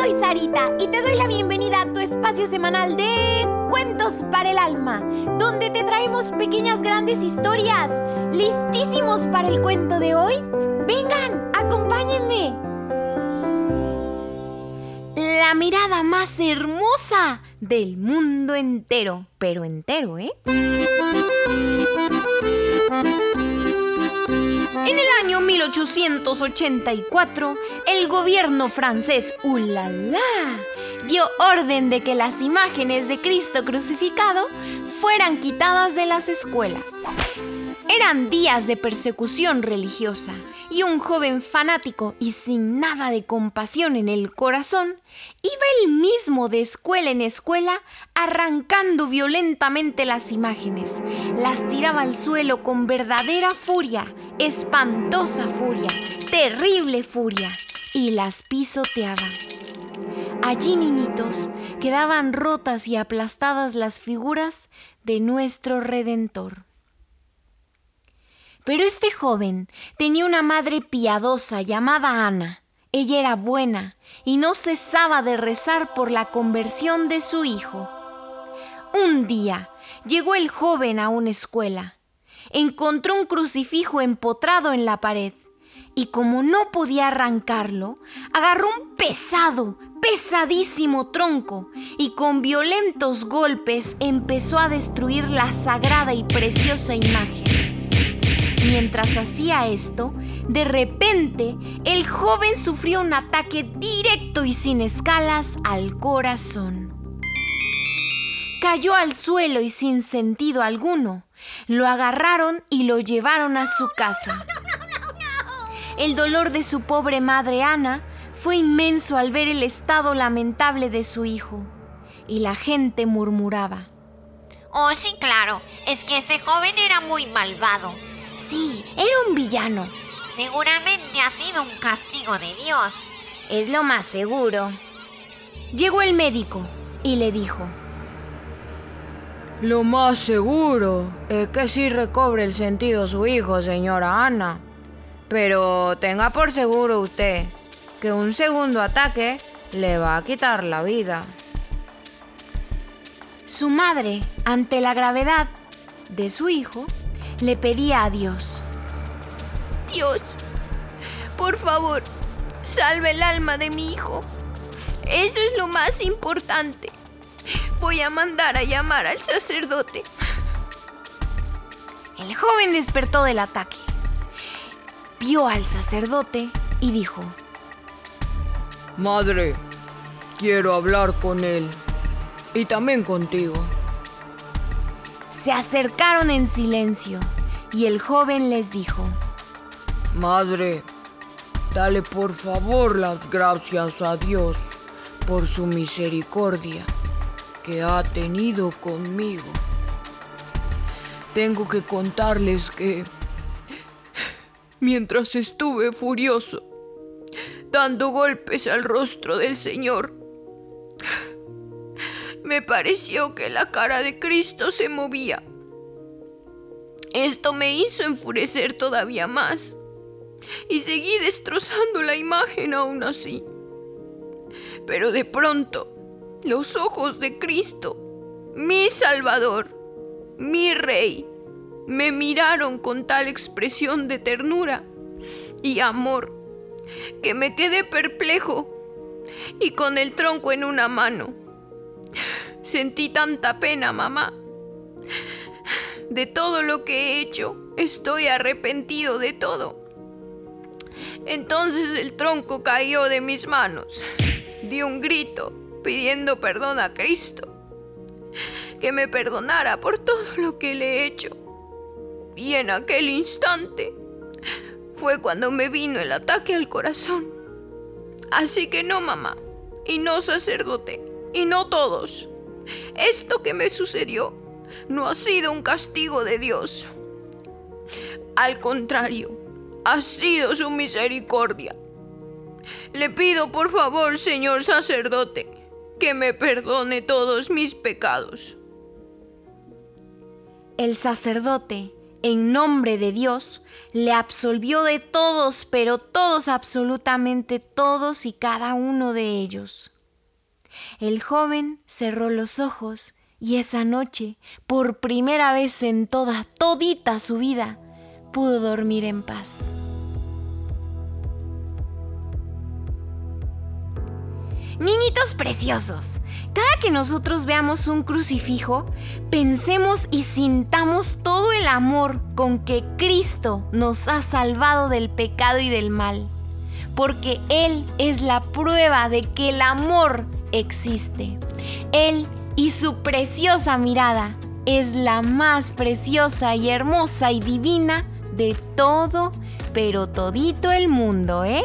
soy Sarita y te doy la bienvenida a tu espacio semanal de Cuentos para el Alma, donde te traemos pequeñas grandes historias. ¿Listísimos para el cuento de hoy? Vengan, acompáñenme. La mirada más hermosa del mundo entero, pero entero, ¿eh? En el año 1884, el gobierno francés, ¡ulala! dio orden de que las imágenes de Cristo crucificado fueran quitadas de las escuelas. Eran días de persecución religiosa y un joven fanático y sin nada de compasión en el corazón iba él mismo de escuela en escuela arrancando violentamente las imágenes. Las tiraba al suelo con verdadera furia, espantosa furia, terrible furia y las pisoteaba. Allí, niñitos, quedaban rotas y aplastadas las figuras de nuestro Redentor. Pero este joven tenía una madre piadosa llamada Ana. Ella era buena y no cesaba de rezar por la conversión de su hijo. Un día llegó el joven a una escuela. Encontró un crucifijo empotrado en la pared y como no podía arrancarlo, agarró un pesado, pesadísimo tronco y con violentos golpes empezó a destruir la sagrada y preciosa imagen. Mientras hacía esto, de repente el joven sufrió un ataque directo y sin escalas al corazón. Cayó al suelo y sin sentido alguno. Lo agarraron y lo llevaron a su casa. El dolor de su pobre madre Ana fue inmenso al ver el estado lamentable de su hijo. Y la gente murmuraba. Oh, sí, claro. Es que ese joven era muy malvado. Sí, era un villano. Seguramente ha sido un castigo de Dios. Es lo más seguro. Llegó el médico y le dijo. Lo más seguro es que sí recobre el sentido su hijo, señora Ana. Pero tenga por seguro usted que un segundo ataque le va a quitar la vida. Su madre, ante la gravedad de su hijo, le pedía a Dios. Dios, por favor, salve el alma de mi hijo. Eso es lo más importante. Voy a mandar a llamar al sacerdote. El joven despertó del ataque. Vio al sacerdote y dijo, Madre, quiero hablar con él y también contigo. Se acercaron en silencio y el joven les dijo, Madre, dale por favor las gracias a Dios por su misericordia ha tenido conmigo. Tengo que contarles que mientras estuve furioso, dando golpes al rostro del Señor, me pareció que la cara de Cristo se movía. Esto me hizo enfurecer todavía más y seguí destrozando la imagen aún así. Pero de pronto, los ojos de Cristo, mi Salvador, mi Rey, me miraron con tal expresión de ternura y amor que me quedé perplejo y con el tronco en una mano Sentí tanta pena, mamá. De todo lo que he hecho, estoy arrepentido de todo. Entonces el tronco cayó de mis manos. Di un grito pidiendo perdón a Cristo. Que me perdonara por todo lo que le he hecho. Y en aquel instante fue cuando me vino el ataque al corazón. Así que no, mamá. Y no sacerdote. Y no todos. Esto que me sucedió no ha sido un castigo de Dios. Al contrario, ha sido su misericordia. Le pido por favor, señor sacerdote, que me perdone todos mis pecados. El sacerdote, en nombre de Dios, le absolvió de todos, pero todos, absolutamente todos y cada uno de ellos. El joven cerró los ojos y esa noche, por primera vez en toda, todita su vida, pudo dormir en paz. Niñitos preciosos, cada que nosotros veamos un crucifijo, pensemos y sintamos todo el amor con que Cristo nos ha salvado del pecado y del mal, porque Él es la prueba de que el amor existe. Él y su preciosa mirada es la más preciosa y hermosa y divina de todo, pero todito el mundo, ¿eh?